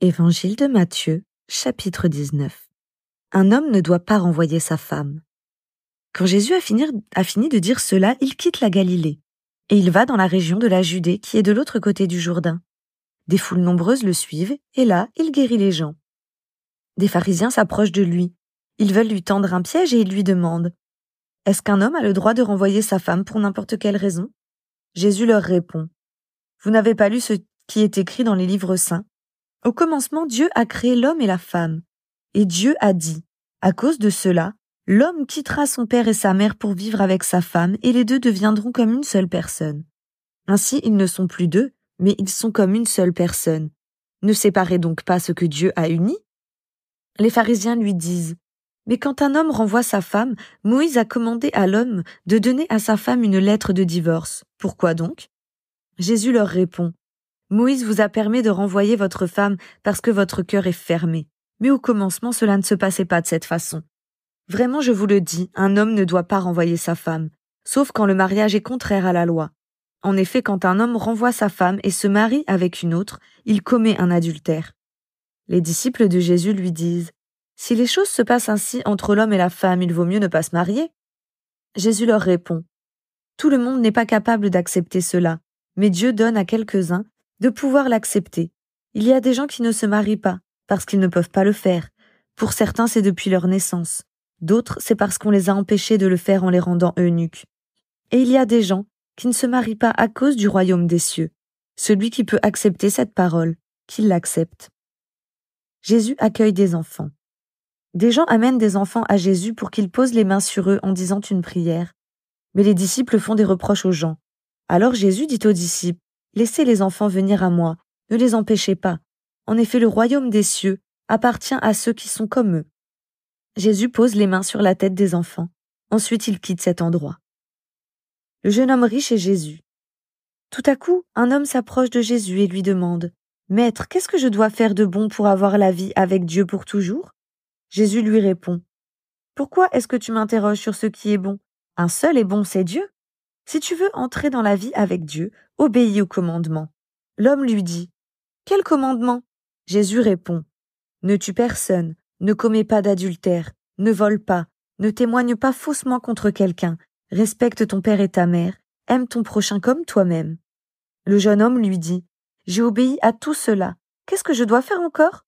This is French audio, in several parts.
Évangile de Matthieu, chapitre 19. Un homme ne doit pas renvoyer sa femme. Quand Jésus a fini, de dire cela, il quitte la Galilée, et il va dans la région de la Judée qui est de l'autre côté du Jourdain. Des foules nombreuses le suivent, et là, il guérit les gens. Des pharisiens s'approchent de lui. Ils veulent lui tendre un piège et ils lui demandent Est-ce qu'un homme a le droit de renvoyer sa femme pour n'importe quelle raison? Jésus leur répond Vous n'avez pas lu ce qui est écrit dans les livres saints au commencement, Dieu a créé l'homme et la femme. Et Dieu a dit, à cause de cela, l'homme quittera son père et sa mère pour vivre avec sa femme, et les deux deviendront comme une seule personne. Ainsi, ils ne sont plus deux, mais ils sont comme une seule personne. Ne séparez donc pas ce que Dieu a uni. Les pharisiens lui disent, mais quand un homme renvoie sa femme, Moïse a commandé à l'homme de donner à sa femme une lettre de divorce. Pourquoi donc? Jésus leur répond, Moïse vous a permis de renvoyer votre femme parce que votre cœur est fermé. Mais au commencement, cela ne se passait pas de cette façon. Vraiment, je vous le dis, un homme ne doit pas renvoyer sa femme, sauf quand le mariage est contraire à la loi. En effet, quand un homme renvoie sa femme et se marie avec une autre, il commet un adultère. Les disciples de Jésus lui disent Si les choses se passent ainsi entre l'homme et la femme, il vaut mieux ne pas se marier. Jésus leur répond Tout le monde n'est pas capable d'accepter cela, mais Dieu donne à quelques-uns de pouvoir l'accepter. Il y a des gens qui ne se marient pas parce qu'ils ne peuvent pas le faire. Pour certains, c'est depuis leur naissance. D'autres, c'est parce qu'on les a empêchés de le faire en les rendant eunuques. Et il y a des gens qui ne se marient pas à cause du royaume des cieux. Celui qui peut accepter cette parole, qu'il l'accepte. Jésus accueille des enfants. Des gens amènent des enfants à Jésus pour qu'il pose les mains sur eux en disant une prière. Mais les disciples font des reproches aux gens. Alors Jésus dit aux disciples, Laissez les enfants venir à moi, ne les empêchez pas. En effet, le royaume des cieux appartient à ceux qui sont comme eux. Jésus pose les mains sur la tête des enfants. Ensuite, il quitte cet endroit. Le jeune homme riche est Jésus. Tout à coup, un homme s'approche de Jésus et lui demande Maître, qu'est-ce que je dois faire de bon pour avoir la vie avec Dieu pour toujours? Jésus lui répond Pourquoi est-ce que tu m'interroges sur ce qui est bon? Un seul est bon, c'est Dieu. Si tu veux entrer dans la vie avec Dieu, obéis au commandement. L'homme lui dit, Quel commandement? Jésus répond, Ne tue personne, ne commets pas d'adultère, ne vole pas, ne témoigne pas faussement contre quelqu'un, respecte ton père et ta mère, aime ton prochain comme toi-même. Le jeune homme lui dit, J'ai obéi à tout cela, qu'est-ce que je dois faire encore?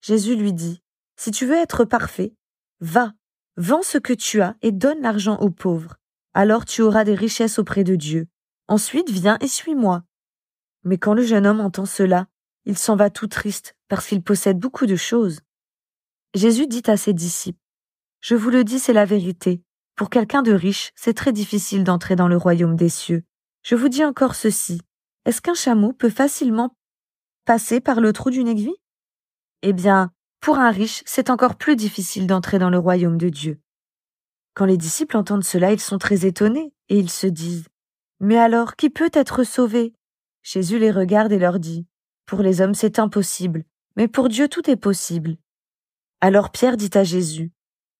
Jésus lui dit, Si tu veux être parfait, va, vends ce que tu as et donne l'argent aux pauvres alors tu auras des richesses auprès de Dieu. Ensuite viens et suis-moi. Mais quand le jeune homme entend cela, il s'en va tout triste, parce qu'il possède beaucoup de choses. Jésus dit à ses disciples, Je vous le dis, c'est la vérité. Pour quelqu'un de riche, c'est très difficile d'entrer dans le royaume des cieux. Je vous dis encore ceci. Est-ce qu'un chameau peut facilement passer par le trou d'une aiguille? Eh bien, pour un riche, c'est encore plus difficile d'entrer dans le royaume de Dieu. Quand les disciples entendent cela, ils sont très étonnés, et ils se disent Mais alors, qui peut être sauvé? Jésus les regarde et leur dit Pour les hommes, c'est impossible, mais pour Dieu, tout est possible. Alors Pierre dit à Jésus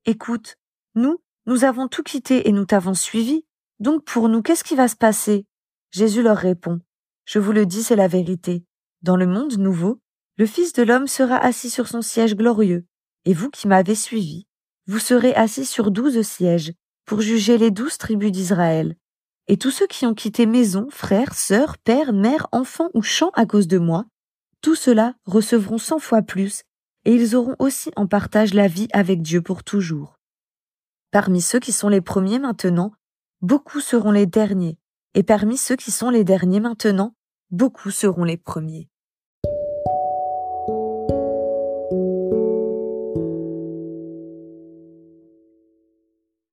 Écoute, nous, nous avons tout quitté et nous t'avons suivi, donc pour nous, qu'est-ce qui va se passer? Jésus leur répond Je vous le dis, c'est la vérité. Dans le monde nouveau, le Fils de l'homme sera assis sur son siège glorieux, et vous qui m'avez suivi, vous serez assis sur douze sièges pour juger les douze tribus d'Israël. Et tous ceux qui ont quitté maison, frères, sœurs, pères, mères, enfants ou champs à cause de moi, tous ceux-là recevront cent fois plus, et ils auront aussi en partage la vie avec Dieu pour toujours. Parmi ceux qui sont les premiers maintenant, beaucoup seront les derniers, et parmi ceux qui sont les derniers maintenant, beaucoup seront les premiers.